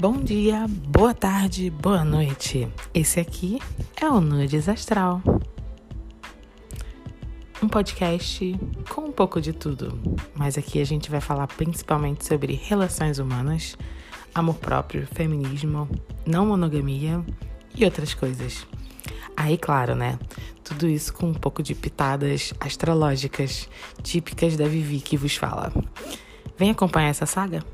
Bom dia, boa tarde, boa noite. Esse aqui é o Nudes Astral. Um podcast com um pouco de tudo, mas aqui a gente vai falar principalmente sobre relações humanas, amor próprio, feminismo, não monogamia e outras coisas. Aí, claro, né? Tudo isso com um pouco de pitadas astrológicas, típicas da Vivi que vos fala. Vem acompanhar essa saga?